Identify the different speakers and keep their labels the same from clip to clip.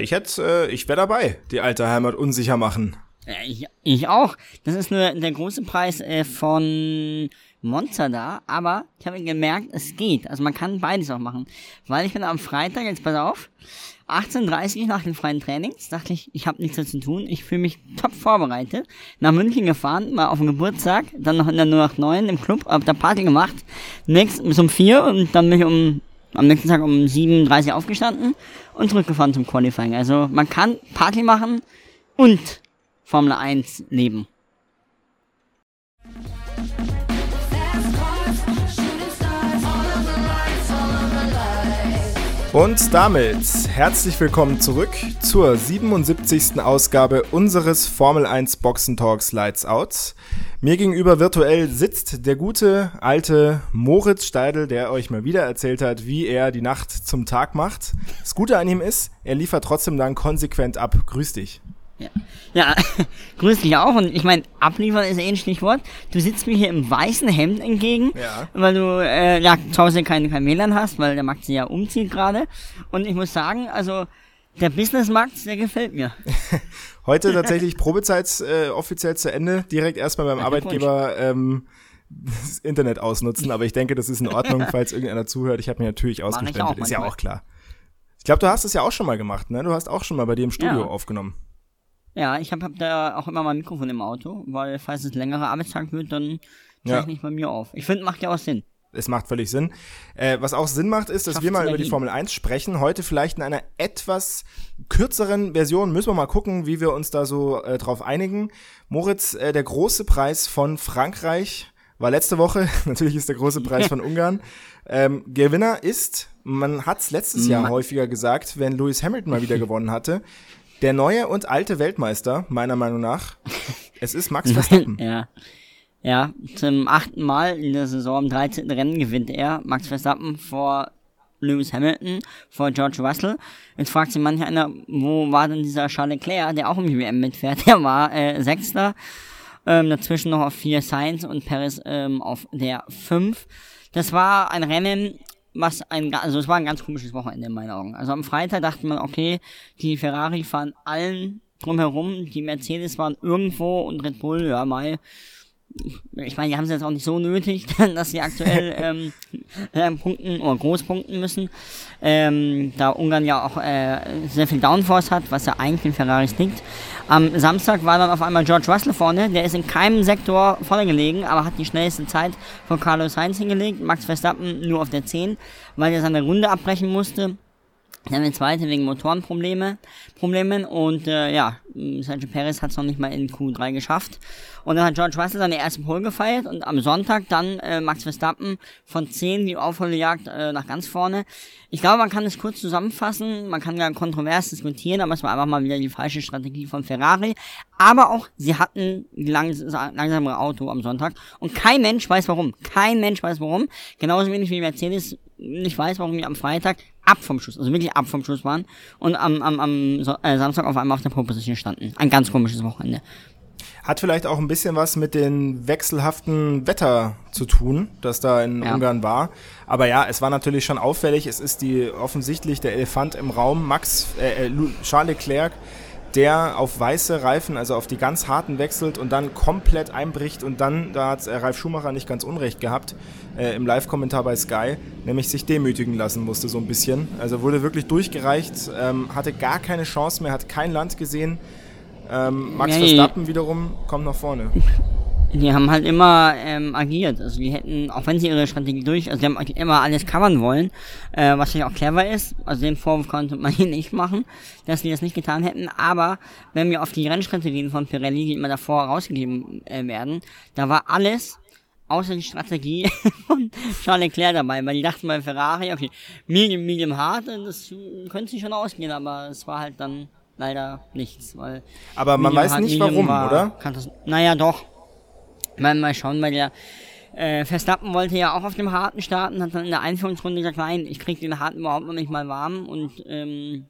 Speaker 1: Ich hätte, äh, ich wäre dabei, die alte Heimat unsicher machen.
Speaker 2: Ich, ich auch. Das ist nur der große Preis äh, von Monster da, aber ich habe gemerkt, es geht. Also man kann beides auch machen. Weil ich bin am Freitag, jetzt pass auf, 18.30 Uhr nach den freien Trainings, dachte ich, ich habe nichts mehr zu tun. Ich fühle mich top vorbereitet. Nach München gefahren, mal auf den Geburtstag, dann noch in der 089 im Club, auf der Party gemacht. Nächst bis um 4 und dann bin ich um, am nächsten Tag um 7.30 Uhr aufgestanden und zurückgefahren zum Qualifying. Also man kann Party machen und Formel 1 leben.
Speaker 1: Und damit herzlich willkommen zurück zur 77. Ausgabe unseres Formel 1 Boxen Talks Lights Out. Mir gegenüber virtuell sitzt der gute alte Moritz Steidel, der euch mal wieder erzählt hat, wie er die Nacht zum Tag macht. Das Gute an ihm ist, er liefert trotzdem dann konsequent ab. Grüß dich.
Speaker 2: Ja, ja grüß dich auch. Und ich meine, abliefern ist eh ein Stichwort. Du sitzt mir hier im weißen Hemd entgegen, ja. weil du äh, ja zu Hause kein, kein WLAN hast, weil der Max ja umzieht gerade. Und ich muss sagen, also der Business-Markt, der gefällt mir.
Speaker 1: Heute tatsächlich Probezeit äh, offiziell zu Ende. Direkt erstmal beim ja, Arbeitgeber ähm, das Internet ausnutzen. Aber ich denke, das ist in Ordnung, falls irgendeiner zuhört. Ich habe mir natürlich ausgespendet. Ist ja auch klar. Ich glaube, du hast es ja auch schon mal gemacht, ne? Du hast auch schon mal bei dir im Studio ja. aufgenommen.
Speaker 2: Ja, ich habe hab da auch immer mein Mikrofon im Auto, weil falls es längerer Arbeitstag wird, dann zeichne ja. ich bei mir auf. Ich finde, macht ja auch Sinn.
Speaker 1: Es macht völlig Sinn. Äh, was auch Sinn macht, ist, dass Schafft wir mal über die Formel 1 sprechen. Heute vielleicht in einer etwas kürzeren Version. Müssen wir mal gucken, wie wir uns da so äh, drauf einigen. Moritz, äh, der große Preis von Frankreich war letzte Woche. Natürlich ist der große Preis von Ungarn. Ähm, Gewinner ist, man hat es letztes Jahr häufiger gesagt, wenn Lewis Hamilton mal wieder gewonnen hatte. Der neue und alte Weltmeister, meiner Meinung nach. Es ist Max Verstappen.
Speaker 2: ja. Ja, zum achten Mal in der Saison, im 13. Rennen gewinnt er. Max Verstappen vor Lewis Hamilton, vor George Russell. Jetzt fragt sich manch einer, wo war denn dieser Charles Leclerc, der auch im WM mitfährt? Der war äh, Sechster. Ähm, dazwischen noch auf vier Sainz und Paris ähm, auf der 5. Das war ein Rennen, was ein, also es war ein ganz komisches Wochenende in meinen Augen. Also am Freitag dachte man, okay, die Ferrari fahren allen drumherum, die Mercedes waren irgendwo und Red Bull, ja mal, ich meine, die haben es jetzt auch nicht so nötig, dass sie aktuell ähm, äh, punkten oder groß punkten müssen. Ähm, da Ungarn ja auch äh, sehr viel Downforce hat, was ja eigentlich den Ferraris liegt. Am Samstag war dann auf einmal George Russell vorne, der ist in keinem Sektor vorne gelegen, aber hat die schnellste Zeit von Carlos Sainz hingelegt. Max Verstappen nur auf der 10, weil er seine Runde abbrechen musste. Dann der zweite wegen Motorenprobleme, Problemen und äh, ja, Sergio Perez hat es noch nicht mal in Q3 geschafft. Und dann hat George Russell seine erste Pole gefeiert und am Sonntag dann äh, Max Verstappen von 10 die Aufholjagd äh, nach ganz vorne. Ich glaube, man kann es kurz zusammenfassen, man kann ja kontrovers diskutieren, aber es war einfach mal wieder die falsche Strategie von Ferrari. Aber auch, sie hatten langs langsamere Auto am Sonntag und kein Mensch weiß warum. Kein Mensch weiß warum. Genauso wenig wie Mercedes nicht weiß, warum die am Freitag ab vom Schuss, also wirklich ab vom Schuss waren und am, am, am so äh, Samstag auf einmal auf der Proposition standen. Ein ganz komisches Wochenende.
Speaker 1: Hat vielleicht auch ein bisschen was mit dem wechselhaften Wetter zu tun, das da in ja. Ungarn war. Aber ja, es war natürlich schon auffällig. Es ist die offensichtlich der Elefant im Raum. Max, äh, äh Charles Leclerc der auf weiße Reifen, also auf die ganz harten wechselt und dann komplett einbricht und dann, da hat äh, Ralf Schumacher nicht ganz unrecht gehabt, äh, im Live-Kommentar bei Sky, nämlich sich demütigen lassen musste so ein bisschen. Also wurde wirklich durchgereicht, ähm, hatte gar keine Chance mehr, hat kein Land gesehen. Ähm, Max nee. Verstappen wiederum kommt nach vorne.
Speaker 2: Die haben halt immer ähm, agiert. Also die hätten, auch wenn sie ihre Strategie durch, also die haben immer alles covern wollen, äh, was natürlich auch clever ist. Also den Vorwurf konnte man hier nicht machen, dass sie das nicht getan hätten. Aber wenn wir auf die Rennstrategien von Pirelli, die immer davor rausgegeben äh, werden, da war alles außer die Strategie von Charles Leclerc dabei, weil die dachten bei Ferrari, okay, medium, medium hart, das könnte sich schon ausgehen, aber es war halt dann leider nichts, weil.
Speaker 1: Aber man weiß nicht warum, war, oder?
Speaker 2: Naja, doch. Mal, mal schauen, weil der äh, Verstappen wollte ja auch auf dem Harten starten, hat dann in der Einführungsrunde gesagt, nein, ich krieg den Harten überhaupt noch nicht mal warm und ähm,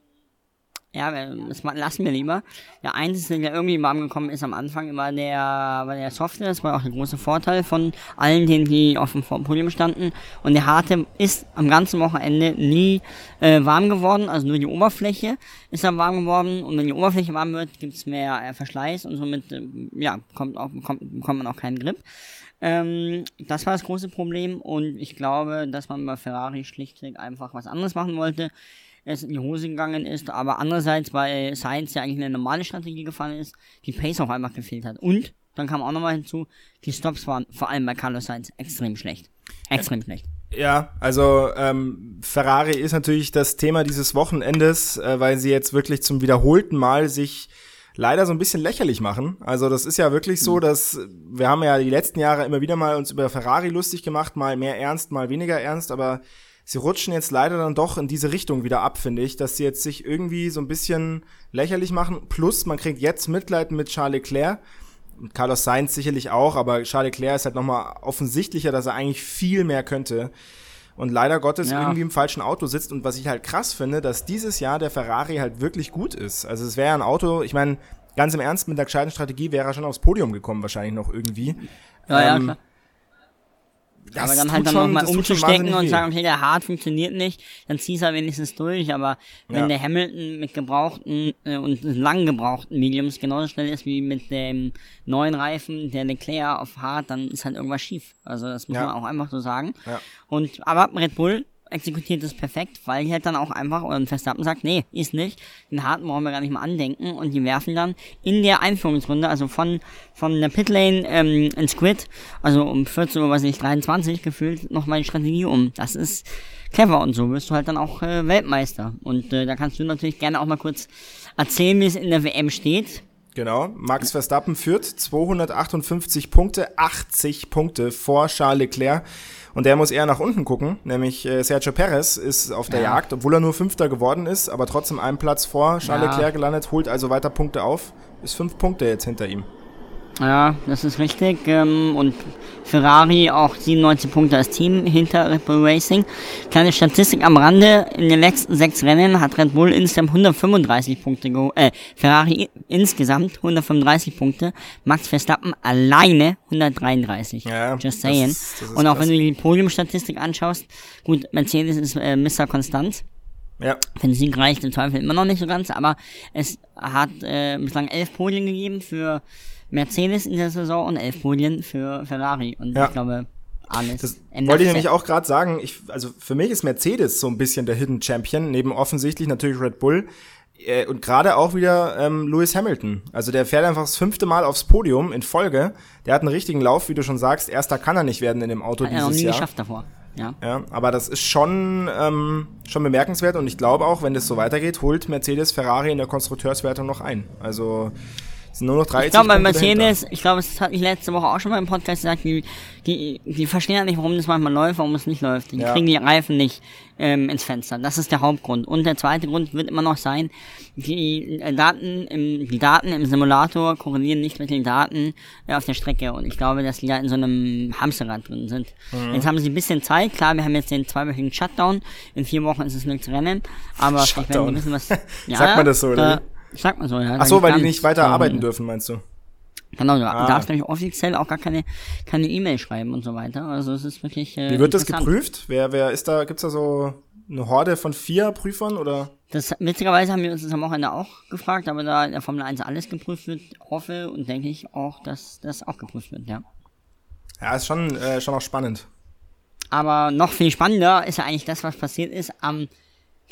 Speaker 2: Ja, das lassen wir lieber. Der einzige, der irgendwie warm gekommen ist am Anfang, war der, war der Software. Das war auch der große Vorteil von allen, denen, die auf dem Podium standen. Und der harte ist am ganzen Wochenende nie äh, warm geworden. Also nur die Oberfläche ist dann warm geworden. Und wenn die Oberfläche warm wird, gibt's mehr äh, Verschleiß und somit, äh, ja, kommt, auch, kommt, bekommt man auch keinen Grip. Ähm, das war das große Problem. Und ich glaube, dass man bei Ferrari schlichtweg einfach was anderes machen wollte es in die Hose gegangen ist, aber andererseits, weil Science ja eigentlich eine normale Strategie gefahren ist, die Pace auch einfach gefehlt hat. Und dann kam auch nochmal hinzu, die Stops waren vor allem bei Carlos Sainz extrem schlecht. Extrem ja. schlecht.
Speaker 1: Ja, also ähm, Ferrari ist natürlich das Thema dieses Wochenendes, äh, weil sie jetzt wirklich zum wiederholten Mal sich leider so ein bisschen lächerlich machen. Also das ist ja wirklich so, mhm. dass wir haben ja die letzten Jahre immer wieder mal uns über Ferrari lustig gemacht, mal mehr ernst, mal weniger ernst, aber sie rutschen jetzt leider dann doch in diese Richtung wieder ab, finde ich, dass sie jetzt sich irgendwie so ein bisschen lächerlich machen. Plus, man kriegt jetzt Mitleid mit Charles Leclerc. Carlos Sainz sicherlich auch, aber Charles Leclerc ist halt nochmal offensichtlicher, dass er eigentlich viel mehr könnte. Und leider Gottes ja. irgendwie im falschen Auto sitzt. Und was ich halt krass finde, dass dieses Jahr der Ferrari halt wirklich gut ist. Also es wäre ja ein Auto, ich meine, ganz im Ernst, mit der gescheiten Strategie wäre er schon aufs Podium gekommen, wahrscheinlich noch irgendwie.
Speaker 2: Ja, ähm, ja, klar. Das aber dann halt dann nochmal umzustecken und sagen, okay, der Hart funktioniert nicht, dann ziehst du halt wenigstens durch, aber wenn ja. der Hamilton mit gebrauchten äh, und lang gebrauchten Mediums genauso schnell ist wie mit dem neuen Reifen der Leclerc auf Hart, dann ist halt irgendwas schief. Also das muss ja. man auch einfach so sagen. Ja. Und aber Red Bull exekutiert es perfekt, weil die halt dann auch einfach, oder Verstappen sagt, nee, ist nicht, den harten brauchen wir gar nicht mal andenken und die werfen dann in der Einführungsrunde, also von, von der Pitlane ähm, ins Quid, also um 14 Uhr, was ich, 23 gefühlt, nochmal die Strategie um. Das ist clever und so wirst du halt dann auch äh, Weltmeister. Und äh, da kannst du natürlich gerne auch mal kurz erzählen, wie es in der WM steht.
Speaker 1: Genau, Max Verstappen führt 258 Punkte, 80 Punkte vor Charles Leclerc. Und der muss eher nach unten gucken, nämlich äh, Sergio Perez ist auf der ja. Jagd, obwohl er nur Fünfter geworden ist, aber trotzdem einen Platz vor Charles ja. Leclerc gelandet, holt also weiter Punkte auf, ist fünf Punkte jetzt hinter ihm.
Speaker 2: Ja, das ist richtig. Ähm, und Ferrari auch 97 Punkte als Team hinter Red Bull Racing. Kleine Statistik am Rande. In den letzten sechs Rennen hat Red Bull insgesamt 135 Punkte geholt. Äh, Ferrari insgesamt 135 Punkte. Max Verstappen alleine 133. Ja, Just saying. Das ist, das ist und auch krass. wenn du die Podiumstatistik anschaust, gut, Mercedes ist äh, Mr. Konstant. Ja. Für den Sieg reicht im Zweifel immer noch nicht so ganz, aber es hat äh, bislang elf Podien gegeben für Mercedes in der Saison und elf Podien für Ferrari. Und ja. ich glaube, alles.
Speaker 1: Das wollte ich nämlich auch gerade sagen. Ich, also für mich ist Mercedes so ein bisschen der Hidden Champion, neben offensichtlich natürlich Red Bull. Äh, und gerade auch wieder ähm, Lewis Hamilton. Also der fährt einfach das fünfte Mal aufs Podium in Folge. Der hat einen richtigen Lauf, wie du schon sagst. Erster kann er nicht werden in dem Auto hat dieses er noch nie Jahr. geschafft davor. Ja. ja, aber das ist schon, ähm, schon bemerkenswert und ich glaube auch, wenn das so weitergeht, holt Mercedes Ferrari in der Konstrukteurswertung noch ein. Also es sind nur noch 30
Speaker 2: Ich glaube, bei Mercedes, ich glaube, das hatte ich letzte Woche auch schon mal im Podcast gesagt, die, die, die verstehen ja nicht, warum das manchmal läuft, warum es nicht läuft. Die ja. kriegen die Reifen nicht ähm, ins Fenster. Das ist der Hauptgrund. Und der zweite Grund wird immer noch sein, die äh, Daten im, die Daten im Simulator korrelieren nicht mit den Daten äh, auf der Strecke. Und ich glaube, dass die da in so einem Hamsterrad drin sind. Mhm. Jetzt haben sie ein bisschen Zeit. Klar, wir haben jetzt den zweiwöchigen Shutdown. In vier Wochen ist es nichts Rennen. Aber
Speaker 1: Shutdown. vielleicht werden die wissen, was... Ja, Sagt man das so, oder? Da,
Speaker 2: Sagt man so, ja.
Speaker 1: Ach so, weil die nicht weiter arbeiten dürfen, meinst du?
Speaker 2: Genau, du ah. darfst nämlich offiziell auch gar keine keine E-Mail schreiben und so weiter. Also es ist wirklich.
Speaker 1: Äh, Wie wird das geprüft? Wer wer ist da? Gibt's da so eine Horde von vier Prüfern oder?
Speaker 2: Das witzigerweise haben wir uns das am Wochenende auch gefragt, aber da in der Formel 1 alles geprüft wird, hoffe und denke ich auch, dass das auch geprüft wird, ja.
Speaker 1: Ja, ist schon äh, schon auch spannend.
Speaker 2: Aber noch viel spannender ist ja eigentlich das, was passiert ist am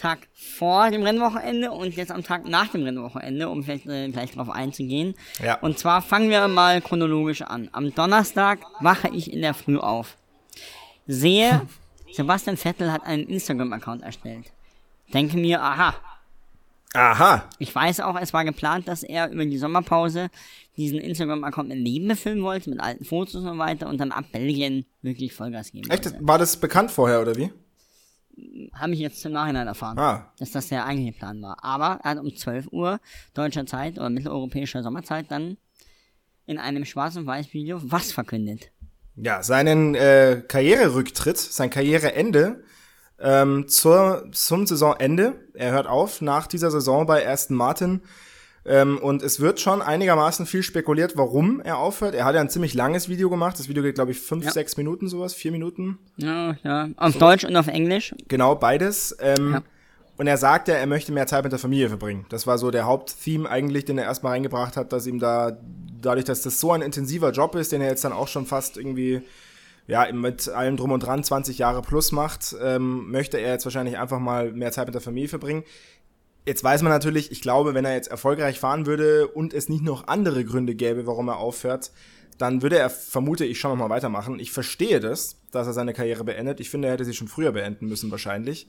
Speaker 2: Tag vor dem Rennwochenende und jetzt am Tag nach dem Rennwochenende, um vielleicht äh, gleich darauf einzugehen. Ja. Und zwar fangen wir mal chronologisch an. Am Donnerstag wache ich in der Früh auf. Sehe, Sebastian Vettel hat einen Instagram-Account erstellt. Denke mir, aha.
Speaker 1: Aha.
Speaker 2: Ich weiß auch, es war geplant, dass er über die Sommerpause diesen Instagram-Account mit Leben befilmen wollte, mit alten Fotos und so weiter und dann ab Belgien wirklich Vollgas geben
Speaker 1: Echt? Wollte. War das bekannt vorher, oder wie?
Speaker 2: Habe ich jetzt im Nachhinein erfahren, ah. dass das der eigentliche Plan war. Aber er hat um 12 Uhr deutscher Zeit oder mitteleuropäischer Sommerzeit dann in einem Schwarz- und Weiß-Video was verkündet.
Speaker 1: Ja, seinen äh, Karriererücktritt, sein Karriereende ähm, zur, zum Saisonende. Er hört auf nach dieser Saison bei Aston Martin. Ähm, und es wird schon einigermaßen viel spekuliert, warum er aufhört. Er hat ja ein ziemlich langes Video gemacht. Das Video geht, glaube ich, fünf, ja. sechs Minuten sowas, vier Minuten.
Speaker 2: Ja, ja. Auf so. Deutsch und auf Englisch.
Speaker 1: Genau, beides. Ähm, ja. Und er sagt ja, er möchte mehr Zeit mit der Familie verbringen. Das war so der Haupttheme eigentlich, den er erstmal reingebracht hat, dass ihm da, dadurch, dass das so ein intensiver Job ist, den er jetzt dann auch schon fast irgendwie ja, mit allem drum und dran 20 Jahre plus macht, ähm, möchte er jetzt wahrscheinlich einfach mal mehr Zeit mit der Familie verbringen. Jetzt weiß man natürlich, ich glaube, wenn er jetzt erfolgreich fahren würde und es nicht noch andere Gründe gäbe, warum er aufhört, dann würde er, vermute ich, schon nochmal weitermachen. Ich verstehe das, dass er seine Karriere beendet. Ich finde, er hätte sie schon früher beenden müssen, wahrscheinlich.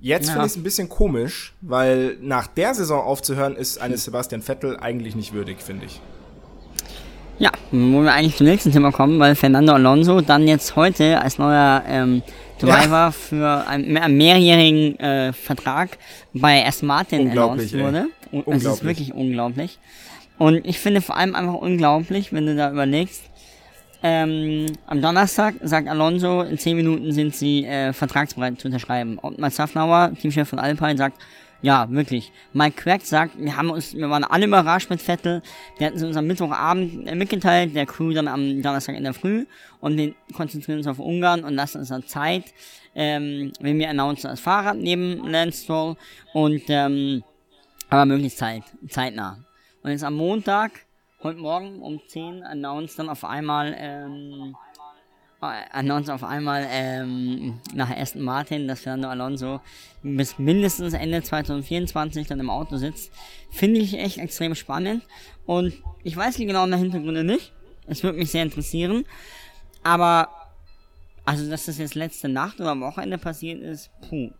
Speaker 1: Jetzt ja. finde ich es ein bisschen komisch, weil nach der Saison aufzuhören, ist eines Sebastian Vettel eigentlich nicht würdig, finde ich.
Speaker 2: Ja, wo wir eigentlich zum nächsten Thema kommen, weil Fernando Alonso dann jetzt heute als neuer ähm, Driver ja. für einen, einen mehrjährigen äh, Vertrag bei Aston Martin announced wurde. Es ist wirklich unglaublich. Und ich finde vor allem einfach unglaublich, wenn du da überlegst, ähm, am Donnerstag sagt Alonso, in 10 Minuten sind sie äh, vertragsbereit zu unterschreiben. Und Matt Safnauer, Teamchef von Alpine, sagt, ja, wirklich. Mike Crack sagt, wir haben uns, wir waren alle überrascht mit Vettel. Wir hatten es uns am Mittwochabend äh, mitgeteilt, der Crew dann am Donnerstag in der Früh und wir konzentrieren uns auf Ungarn und lassen uns dann Zeit, ähm, wenn wir announcen als Fahrrad neben Lance Stroll und, ähm, aber möglichst Zeit, zeitnah. Und jetzt am Montag, heute Morgen um 10 announced dann auf einmal, ähm, announced auf einmal ähm, nach Aston Martin, dass Fernando Alonso bis mindestens Ende 2024 dann im Auto sitzt. Finde ich echt extrem spannend. Und ich weiß die genauen Hintergründe nicht. Es würde mich sehr interessieren. Aber, also, dass das jetzt letzte Nacht oder am Wochenende passiert ist, puh.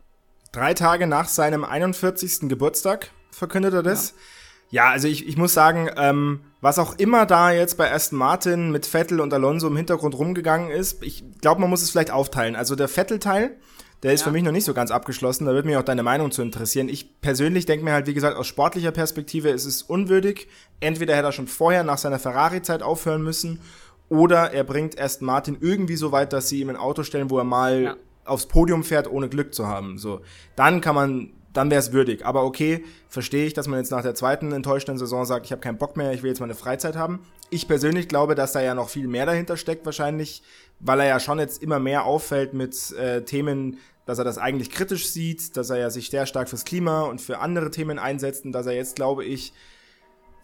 Speaker 1: Drei Tage nach seinem 41. Geburtstag verkündet er das. Ja, ja also ich, ich muss sagen, ähm, was auch immer da jetzt bei Aston Martin mit Vettel und Alonso im Hintergrund rumgegangen ist, ich glaube, man muss es vielleicht aufteilen. Also der Vettel-Teil, der ist ja. für mich noch nicht so ganz abgeschlossen. Da würde mich auch deine Meinung zu interessieren. Ich persönlich denke mir halt, wie gesagt, aus sportlicher Perspektive ist es unwürdig. Entweder hätte er schon vorher nach seiner Ferrari-Zeit aufhören müssen oder er bringt Aston Martin irgendwie so weit, dass sie ihm ein Auto stellen, wo er mal ja. aufs Podium fährt, ohne Glück zu haben. So, dann kann man dann wäre es würdig. Aber okay, verstehe ich, dass man jetzt nach der zweiten enttäuschten Saison sagt, ich habe keinen Bock mehr, ich will jetzt meine Freizeit haben. Ich persönlich glaube, dass da ja noch viel mehr dahinter steckt wahrscheinlich, weil er ja schon jetzt immer mehr auffällt mit äh, Themen, dass er das eigentlich kritisch sieht, dass er ja sich sehr stark fürs Klima und für andere Themen einsetzt und dass er jetzt, glaube ich,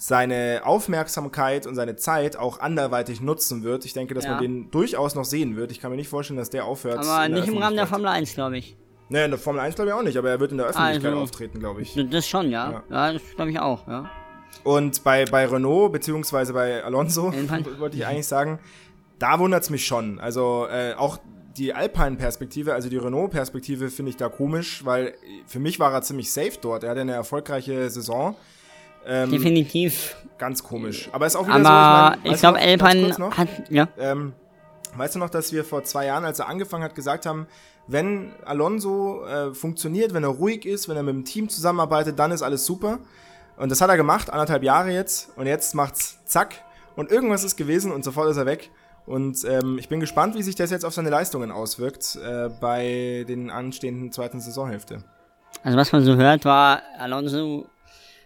Speaker 1: seine Aufmerksamkeit und seine Zeit auch anderweitig nutzen wird. Ich denke, dass ja. man den durchaus noch sehen wird. Ich kann mir nicht vorstellen, dass der aufhört.
Speaker 2: Aber nicht im Rahmen der Formel 1, glaube ich.
Speaker 1: Nee, in der Formel 1 glaube ich auch nicht, aber er wird in der Öffentlichkeit also, auftreten, glaube ich.
Speaker 2: Das schon, ja. Ja, ja das glaube ich auch, ja.
Speaker 1: Und bei, bei Renault, beziehungsweise bei Alonso, wollte ich eigentlich sagen, da wundert es mich schon. Also äh, auch die Alpine-Perspektive, also die Renault-Perspektive finde ich da komisch, weil für mich war er ziemlich safe dort. Er hatte eine erfolgreiche Saison.
Speaker 2: Ähm, Definitiv.
Speaker 1: Ganz komisch. Aber ist auch wieder
Speaker 2: Aber so, ich, mein, ich glaube, Alpine hat, ja.
Speaker 1: Ähm, weißt du noch, dass wir vor zwei Jahren, als er angefangen hat, gesagt haben, wenn Alonso äh, funktioniert, wenn er ruhig ist, wenn er mit dem Team zusammenarbeitet, dann ist alles super. Und das hat er gemacht, anderthalb Jahre jetzt. Und jetzt macht's zack. Und irgendwas ist gewesen und sofort ist er weg. Und ähm, ich bin gespannt, wie sich das jetzt auf seine Leistungen auswirkt äh, bei den anstehenden zweiten Saisonhälfte.
Speaker 2: Also was man so hört, war Alonso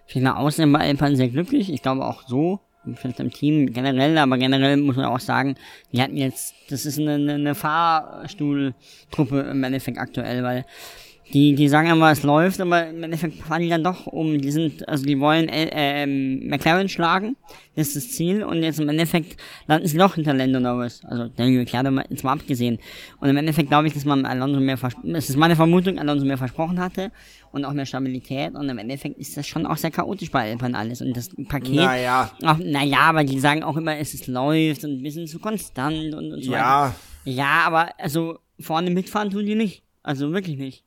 Speaker 2: vielleicht nach außen Alpine sehr glücklich. Ich glaube auch so vielleicht im Team generell, aber generell muss man auch sagen, die hatten jetzt, das ist eine, eine Fahrstuhltruppe im Endeffekt aktuell, weil die, die sagen immer, es läuft, aber im Endeffekt fahren die dann doch um. Die sind, also die wollen äh, äh, McLaren schlagen, das ist das Ziel, und jetzt im Endeffekt landen sie doch hinter Lando Norris. Also Daniel Ricciardo jetzt mal abgesehen. Und im Endeffekt glaube ich, dass man Alonso mehr, es ist meine Vermutung, Alonso mehr versprochen hatte und auch mehr Stabilität. Und im Endeffekt ist das schon auch sehr chaotisch bei Alpine alles. Und das Paket.
Speaker 1: Naja.
Speaker 2: Auch, naja, aber die sagen auch immer, es ist, läuft und ein bisschen zu konstant und, und so
Speaker 1: ja.
Speaker 2: weiter. Ja, aber also vorne mitfahren tun die nicht. Also wirklich nicht.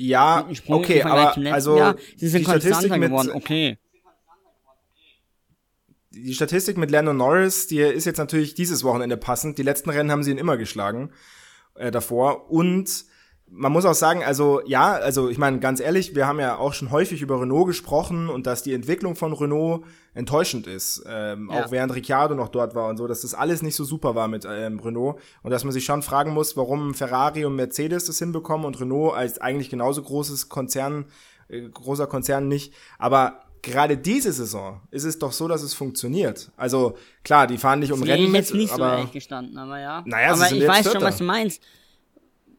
Speaker 1: Ja, okay, aber also
Speaker 2: ja, sie sind konstanter geworden, okay.
Speaker 1: Die Statistik mit Lando Norris, die ist jetzt natürlich dieses Wochenende passend. Die letzten Rennen haben sie ihn immer geschlagen äh, davor und man muss auch sagen, also ja, also ich meine, ganz ehrlich, wir haben ja auch schon häufig über Renault gesprochen und dass die Entwicklung von Renault enttäuschend ist. Ähm, ja. Auch während Ricciardo noch dort war und so, dass das alles nicht so super war mit ähm, Renault. Und dass man sich schon fragen muss, warum Ferrari und Mercedes das hinbekommen und Renault als eigentlich genauso großes Konzern, äh, großer Konzern nicht. Aber gerade diese Saison ist es doch so, dass es funktioniert. Also klar, die fahren nicht um Rennen
Speaker 2: ich jetzt
Speaker 1: mit,
Speaker 2: nicht
Speaker 1: aber
Speaker 2: so ehrlich gestanden, aber ja.
Speaker 1: Naja,
Speaker 2: aber
Speaker 1: ich
Speaker 2: weiß schon, was du meinst.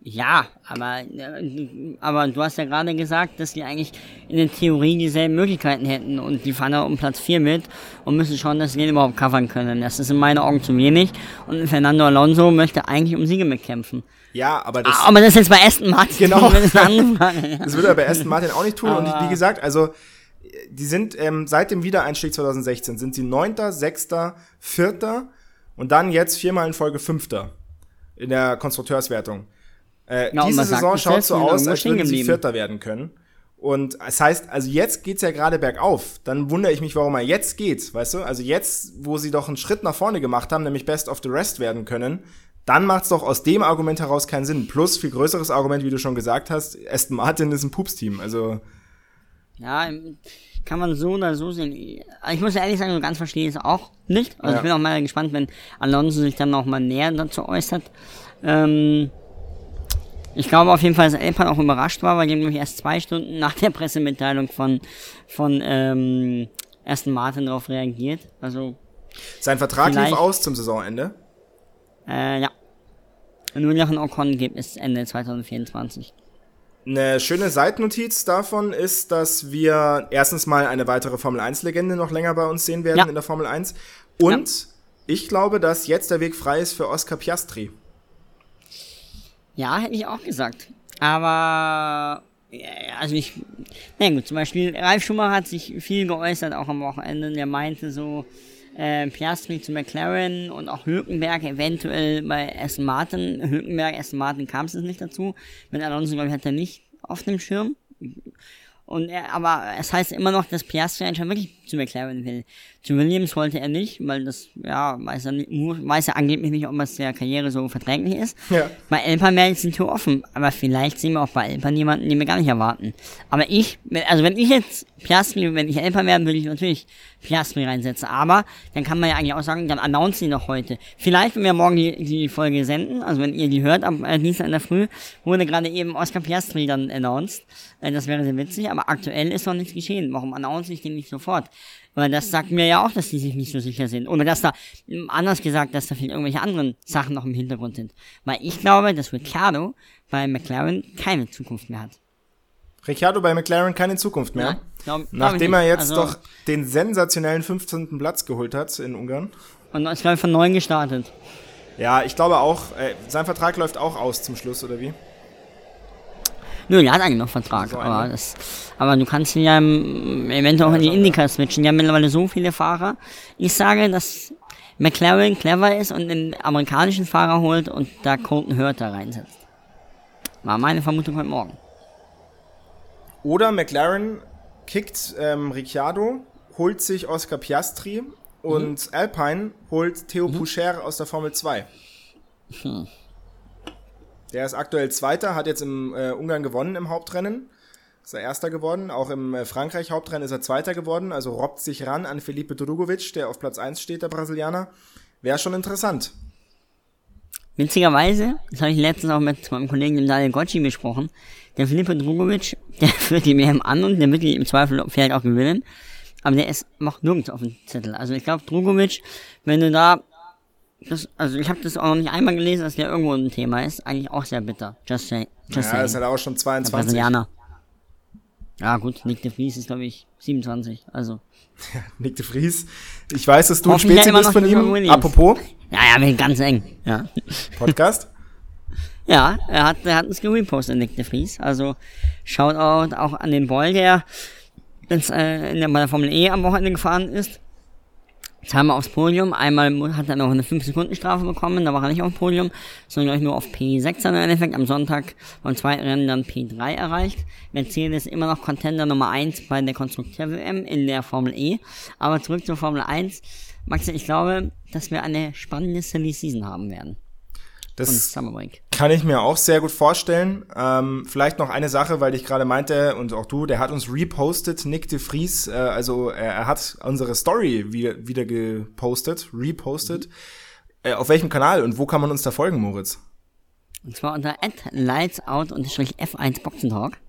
Speaker 2: Ja, aber, äh, aber du hast ja gerade gesagt, dass die eigentlich in der Theorie dieselben Möglichkeiten hätten und die fahren ja um Platz 4 mit und müssen schauen, dass sie den überhaupt covern können. Das ist in meinen Augen zu wenig und Fernando Alonso möchte eigentlich um Siege mitkämpfen.
Speaker 1: Ja, aber das.
Speaker 2: Ah, aber das ist jetzt bei Aston Martin.
Speaker 1: Genau.
Speaker 2: Das.
Speaker 1: Das würde er bei Aston Martin auch nicht tun. und
Speaker 2: Aber-
Speaker 1: wie gesagt, also die sind ähm, seit dem Wiedereinstieg 2016 sind sie Neunter, Sechster, Vierter und dann jetzt viermal in Folge Fünfter in der Konstrukteurswertung. Äh,
Speaker 2: Ja,
Speaker 1: diese Saison schaut so aus, als würden sie. Vierter werden können. Und es heißt, also jetzt geht's ja gerade bergauf. Dann wundere ich mich, warum er jetzt geht, weißt du? Also jetzt, wo sie doch einen Schritt nach vorne gemacht haben, nämlich Best of the Rest werden können, dann macht's doch aus dem Argument heraus keinen Sinn. Plus viel größeres Argument, wie du schon gesagt hast, Aston Martin ist ein Pups-Team. Also
Speaker 2: Ja, kann man so oder so sehen. Ich muss ehrlich sagen, so ganz verstehe ich es auch nicht. Also
Speaker 1: Ja.
Speaker 2: ich bin auch mal gespannt, wenn Alonso sich dann noch mal näher dazu äußert. Ähm, ich glaube auf jeden Fall, dass Alpan auch überrascht war, weil die nämlich erst zwei Stunden nach der Pressemitteilung von, von ähm, Aston Martin darauf reagiert. Also,
Speaker 1: sein Vertrag lief aus zum Saisonende.
Speaker 2: äh, ja. Nur noch ein Ocon gibt es Ende 2024.
Speaker 1: Eine schöne Seitennotiz davon ist, dass wir erstens mal eine weitere Formel 1-Legende noch länger bei uns sehen werden
Speaker 2: Ja.
Speaker 1: in der Formel 1. Und ich glaube, dass jetzt der Weg frei ist für Oscar Piastri.
Speaker 2: Ja, hätte ich auch gesagt. Aber, also ich, na gut, zum Beispiel Ralf Schumacher hat sich viel geäußert, auch am Wochenende. Der meinte so, äh, Piastri zu McLaren und auch Hülkenberg eventuell bei Aston Martin. Hülkenberg, Aston Martin kam es nicht dazu. Mit Alonso, glaube ich, hat er nicht auf dem Schirm. Und er, aber es heißt immer noch, dass Piastri anscheinend wirklich zu McLaren will. Zu Williams wollte er nicht, weil das, ja, weiß er, nicht, weiß er angeblich nicht, ob es der Karriere so verträglich ist.
Speaker 1: Ja.
Speaker 2: Bei Elpan wäre jetzt die Tür offen, aber vielleicht sehen wir auch bei Elpan jemanden, den wir gar nicht erwarten. Aber ich, also wenn ich jetzt Piastri, wenn ich Elpan wäre, würde ich natürlich Piastri reinsetzen. Aber dann kann man ja eigentlich auch sagen, dann announcen sie noch heute. Vielleicht, wenn wir morgen die, die Folge senden, also wenn ihr die hört am äh, Dienstag in der Früh, wurde gerade eben Oscar Piastri dann announced. Äh, das wäre sehr witzig, aber aktuell ist noch nichts geschehen. Warum announce ich den nicht sofort? Weil das sagt mir ja auch, dass die sich nicht so sicher sind. Oder dass da, anders gesagt, dass da vielleicht irgendwelche anderen Sachen noch im Hintergrund sind. Weil ich glaube, dass Ricciardo bei McLaren keine Zukunft mehr hat.
Speaker 1: Ricciardo bei McLaren keine Zukunft mehr.
Speaker 2: Nein, glaub-
Speaker 1: Nachdem er jetzt
Speaker 2: Also-
Speaker 1: doch den sensationellen 15. Platz geholt hat in Ungarn.
Speaker 2: Und ist, glaube ich, von neun gestartet.
Speaker 1: Ja, ich glaube auch, äh, sein Vertrag läuft auch aus zum Schluss, oder wie?
Speaker 2: Nö, der hat eigentlich noch Vertrag.
Speaker 1: So
Speaker 2: aber, das, aber du kannst ihn ja eventuell auch in die Indica switchen. Die haben mittlerweile so viele Fahrer. Ich sage, dass McLaren clever ist und einen amerikanischen Fahrer holt und da Colton Hurter reinsetzt. War meine Vermutung heute Morgen.
Speaker 1: Oder McLaren kickt ähm, Ricciardo, holt sich Oscar Piastri und Alpine holt Theo Poucher aus der Formel 2. Der ist aktuell Zweiter, hat jetzt im äh, Ungarn gewonnen im Hauptrennen. Ist er Erster geworden. Auch im äh, Frankreich-Hauptrennen ist er Zweiter geworden. Also robbt sich ran an Felipe Drugovic, der auf Platz 1 steht, der Brasilianer. Wäre schon interessant.
Speaker 2: Witzigerweise, das habe ich letztens auch mit meinem Kollegen dem Daniel Gocci besprochen, der Filipe Drugovic, der führt die WM an und der wird die im Zweifel vielleicht auch gewinnen, aber der ist noch nirgends auf dem Zettel. Also ich glaube, Drugovic, wenn du da, das, also ich habe das auch noch nicht einmal gelesen, dass der irgendwo ein Thema ist, eigentlich auch sehr bitter. Just say, just
Speaker 1: Ja, ist
Speaker 2: saying.
Speaker 1: halt auch schon
Speaker 2: Der
Speaker 1: 22.
Speaker 2: Brasilianer. Ja gut, Nick de Vries ist glaube ich 27, also.
Speaker 1: Nick de Vries. Ich weiß, dass du ein
Speaker 2: ja
Speaker 1: Spezi bist von ihm.
Speaker 2: Williams.
Speaker 1: Apropos
Speaker 2: Ja, ja, wir ganz eng, ja.
Speaker 1: Podcast.
Speaker 2: Ja, er hat, er hat uns gerepostet, Nick de Vries. Also, Shoutout auch an den Boy, der äh, in der, bei der Formel E am Wochenende gefahren ist. Zweimal aufs Podium. Einmal hat er noch eine 5-Sekunden-Strafe bekommen, da war er nicht auf dem Podium, sondern gleich nur auf P6 dann im Endeffekt. Am Sonntag beim zweiten Rennen dann P3 erreicht. Mercedes immer noch Contender Nummer 1 bei der Konstrukteur-WM in der Formel E. Aber zurück zur Formel 1. Max, ich glaube, dass wir eine spannende Silly Season haben werden. Und
Speaker 1: Das
Speaker 2: Summer Break.
Speaker 1: Kann ich mir auch sehr gut vorstellen. Ähm, vielleicht noch eine Sache, weil ich gerade meinte, und auch du, der hat uns repostet, Nick de Vries, äh, also er, er, hat unsere Story wieder, wieder gepostet, repostet. Mhm. Äh, auf welchem Kanal und wo kann man uns da folgen, Moritz?
Speaker 2: Und zwar unter lightsout-f1 Boxentalk.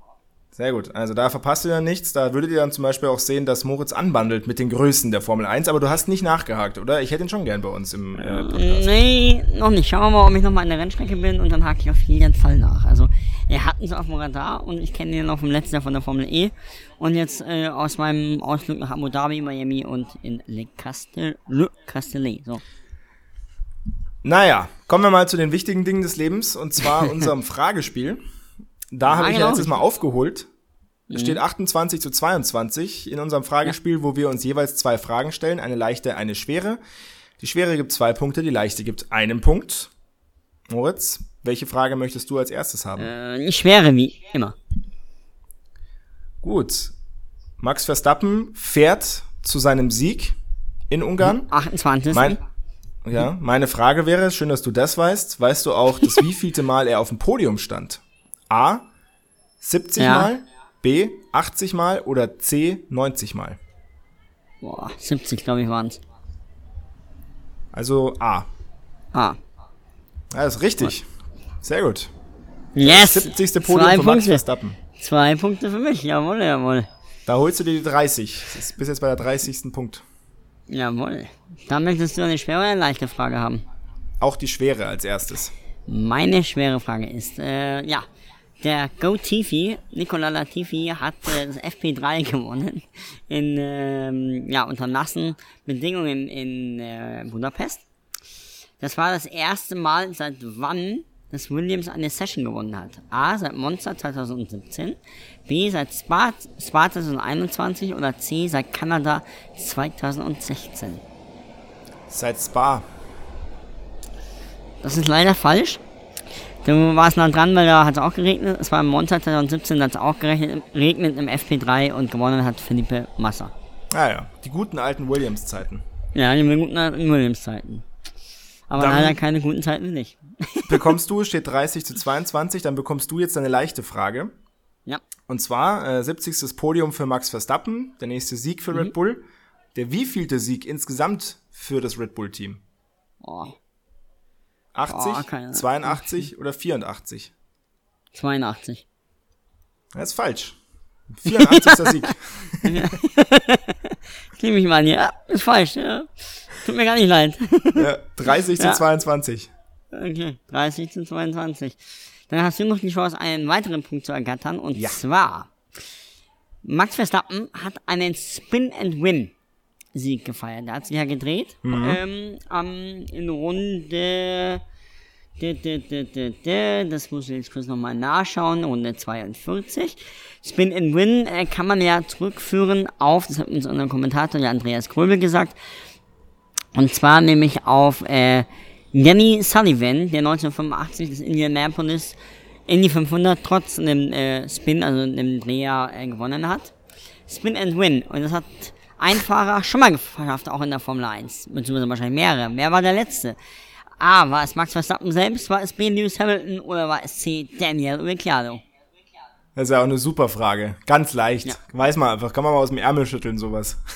Speaker 1: Sehr gut. Also da verpasst ihr ja nichts. Da würdet ihr dann zum Beispiel auch sehen, dass Moritz anbandelt mit den Größen der Formel 1, aber du hast nicht nachgehakt, oder? Ich hätte ihn schon gern bei uns im äh,
Speaker 2: Podcast. Nee, noch nicht. Schauen wir mal, ob ich nochmal an der Rennstrecke bin und dann hake ich auf jeden Fall nach. Also er hat uns auf dem Radar und ich kenne ihn noch vom letzten Jahr von der Formel E und jetzt äh, aus meinem Ausflug nach Abu Dhabi, Miami und in Le Castellet. Le Castellet. So.
Speaker 1: Naja, kommen wir mal zu den wichtigen Dingen des Lebens und zwar unserem Fragespiel. Da habe ich ja letztes Mal aufgeholt. Es steht 28 mhm. zu 22 in unserem Fragespiel, ja. wo wir uns jeweils zwei Fragen stellen, eine leichte, eine schwere. Die schwere gibt zwei Punkte, die leichte gibt einen Punkt. Moritz, welche Frage möchtest du als erstes haben?
Speaker 2: Äh, die schwere, wie immer.
Speaker 1: Gut. Max Verstappen fährt zu seinem Sieg in Ungarn.
Speaker 2: 28.
Speaker 1: Mein, ja, meine Frage wäre, schön, dass du das weißt, weißt du auch, das wievielte Mal er auf dem Podium stand? A, 70 ja. Mal, B, 80 Mal oder C, 90 Mal?
Speaker 2: Boah, 70 glaube ich waren's.
Speaker 1: Also A.
Speaker 2: A.
Speaker 1: Ja, ist richtig. Sehr gut.
Speaker 2: Yes!
Speaker 1: 70. Podium Zwei von Max Verstappen.
Speaker 2: Zwei Punkte für mich, jawohl, jawohl.
Speaker 1: Da holst du dir die 30. Das ist bis jetzt bei der 30. Punkt.
Speaker 2: Jawohl. Dann möchtest du eine schwere oder eine leichte Frage haben?
Speaker 1: Auch die schwere als erstes.
Speaker 2: Meine schwere Frage ist, äh, ja, der Go Tifi, Nicola Latifi, hat äh, das FP3 gewonnen in, ähm, ja, unter nassen Bedingungen in äh, Budapest. Das war das erste Mal, seit wann dass Williams eine Session gewonnen hat. A. Seit Monster 2017, B. seit Spa, Spa 2021 oder C. seit Kanada 2016.
Speaker 1: Seit Spa.
Speaker 2: Das ist leider falsch. Du warst nah dran, weil da hat es auch geregnet. Es war im Monster 2017, da hat es auch geregnet im FP3 und gewonnen hat Felipe Massa.
Speaker 1: Ah ja, die guten alten Williams-Zeiten.
Speaker 2: Ja, die guten alten Williams-Zeiten. Aber dann leider keine guten Zeiten nicht.
Speaker 1: bekommst du, steht 30 zu 22, dann bekommst du jetzt eine leichte Frage.
Speaker 2: Ja.
Speaker 1: Und zwar äh, 70. Podium für Max Verstappen, der nächste Sieg für mhm. Red Bull. Der wievielte Sieg insgesamt für das Red Bull-Team?
Speaker 2: Oh.
Speaker 1: 80, oh, 82 oder 84?
Speaker 2: 82.
Speaker 1: Das ist falsch. 84. Sieg.
Speaker 2: Nehme ich mal an, ja, ist falsch. Ja. Tut mir gar nicht leid.
Speaker 1: Ja, 30 ja. zu 22.
Speaker 2: Okay, 30 zu 22. Dann hast du noch die Chance, einen weiteren Punkt zu ergattern. Und zwar, Max Verstappen hat einen Spin-and-Win Sieg gefeiert. Er hat sich ja gedreht. Mhm. Ähm, ähm, in Runde. Das muss ich jetzt kurz nochmal nachschauen. Runde 42. Spin and Win äh, kann man ja zurückführen auf, das hat uns unser Kommentator, der Andreas Kröbel, gesagt, und zwar nämlich auf äh, Danny Sullivan, der 1985 das Indianapolis Indy 500 trotz einem äh, Spin, also einem Dreher, äh, gewonnen hat. Spin and Win. Und das hat ein Fahrer schon mal geschafft, auch in der Formel 1. Beziehungsweise wahrscheinlich mehrere. Wer war der Letzte? A. War es Max Verstappen selbst? War es B. Lewis Hamilton? Oder war es C. Daniel Ricciardo?
Speaker 1: Das ist ja auch eine super Frage. Ganz leicht. Ja. Weiß man einfach. Kann man mal aus dem Ärmel schütteln, sowas.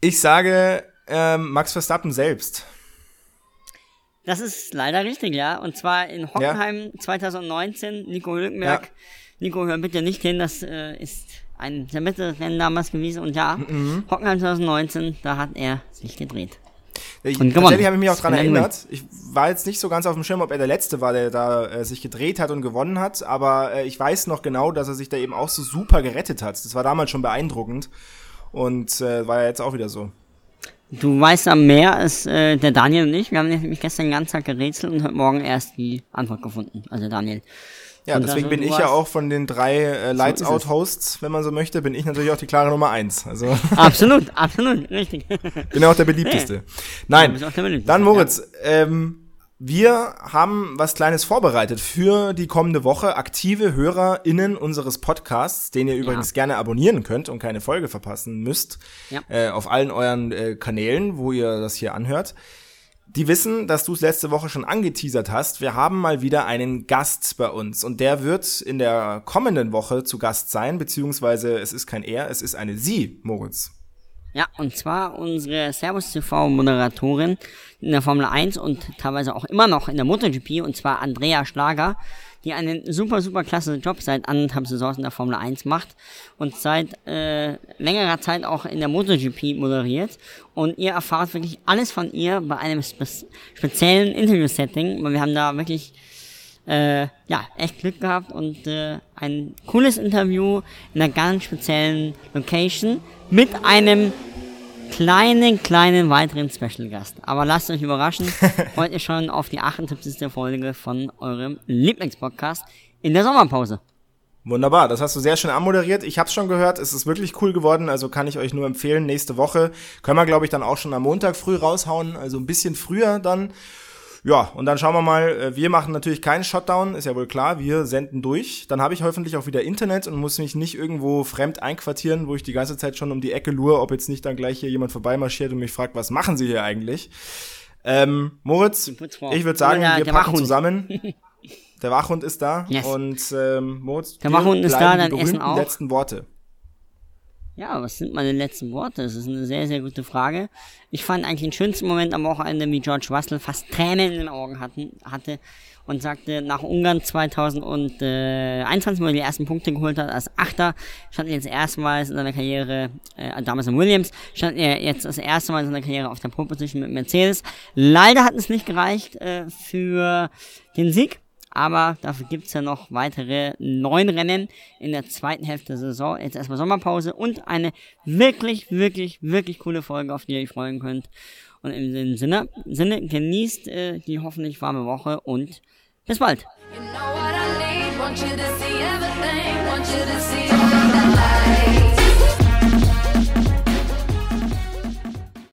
Speaker 1: Ich sage ähm, Max Verstappen selbst.
Speaker 2: Das ist leider richtig, ja. Und zwar in Hockenheim ja. 2019, Nico Hülkenberg. Ja. Nico, hör bitte nicht hin, das äh, ist ein sehr Rennen damals gewesen. Und ja, mhm. Hockenheim 2019, da hat er sich gedreht.
Speaker 1: Ich, und tatsächlich habe ich mich auch daran erinnert. Ich war jetzt nicht so ganz auf dem Schirm, ob er der Letzte war, der da äh, sich gedreht hat und gewonnen hat. Aber äh, ich weiß noch genau, dass er sich da eben auch so super gerettet hat. Das war damals schon beeindruckend. Und äh, war ja jetzt auch wieder so.
Speaker 2: Du weißt am mehr als äh, der Daniel und ich. Wir haben nämlich gestern den ganzen Tag gerätselt und heute Morgen erst die Antwort gefunden. Also Daniel.
Speaker 1: Ja, und deswegen bin ich ja auch von den drei äh, Lights so Out Hosts, wenn man so möchte, bin ich natürlich auch die klare Nummer eins. Also
Speaker 2: absolut, absolut, richtig.
Speaker 1: bin auch der beliebteste. Nein, ja, der beliebteste. dann Moritz, ja. ähm, wir haben was Kleines vorbereitet für die kommende Woche. Aktive HörerInnen unseres Podcasts, den ihr übrigens ja. gerne abonnieren könnt und keine Folge verpassen müsst, ja. äh, auf allen euren äh, Kanälen, wo ihr das hier anhört. Die wissen, dass du es letzte Woche schon angeteasert hast. Wir haben mal wieder einen Gast bei uns und der wird in der kommenden Woche zu Gast sein, beziehungsweise es ist kein er, es ist eine sie, Moritz.
Speaker 2: Ja, und zwar unsere Servus TV Moderatorin in der Formel 1 und teilweise auch immer noch in der MotoGP und zwar Andrea Schlager die einen super, super klasse Job seit anderthalb Saisons in der Formel 1 macht und seit äh, längerer Zeit auch in der MotoGP moderiert. Und ihr erfahrt wirklich alles von ihr bei einem spe speziellen Interview-Setting, weil wir haben da wirklich äh, ja, echt Glück gehabt und äh, ein cooles Interview in einer ganz speziellen Location mit einem kleinen, kleinen weiteren Special Gast. Aber lasst euch überraschen, heute schon auf die 78. Folge von eurem Lieblingspodcast in der Sommerpause.
Speaker 1: Wunderbar, das hast du sehr schön anmoderiert. Ich habe schon gehört, es ist wirklich cool geworden, also kann ich euch nur empfehlen. Nächste Woche können wir, glaube ich, dann auch schon am Montag früh raushauen, also ein bisschen früher dann. Ja, und dann schauen wir mal, äh, wir machen natürlich keinen Shutdown, ist ja wohl klar, wir senden durch. Dann habe ich hoffentlich auch wieder Internet und muss mich nicht irgendwo fremd einquartieren, wo ich die ganze Zeit schon um die Ecke lure, ob jetzt nicht dann gleich hier jemand vorbeimarschiert und mich fragt, was machen Sie hier eigentlich? Ähm, Moritz, ich würde sagen, ja, wir packen zusammen. Der Wachhund ist da yes. und ähm, Moritz,
Speaker 2: der Wachhund ist da, dann
Speaker 1: essen auch. letzten Worte.
Speaker 2: Ja, was sind meine letzten Worte? Das ist eine sehr, sehr gute Frage. Ich fand eigentlich den schönsten Moment am Wochenende, wie George Russell fast Tränen in den Augen hatten, hatte und sagte, nach Ungarn 2021, wo er die ersten Punkte geholt hat, als Achter, stand er jetzt erstmals in seiner Karriere, äh, damals in Williams, stand er jetzt das erste Mal in seiner Karriere auf der Pole Position mit Mercedes. Leider hat es nicht gereicht äh, für den Sieg aber dafür gibt's ja noch weitere neun Rennen in der zweiten Hälfte der Saison. Jetzt erstmal Sommerpause und eine wirklich, wirklich, wirklich coole Folge, auf die ihr euch freuen könnt. Und im Sinne, Sinne genießt äh, die hoffentlich warme Woche und bis bald. You know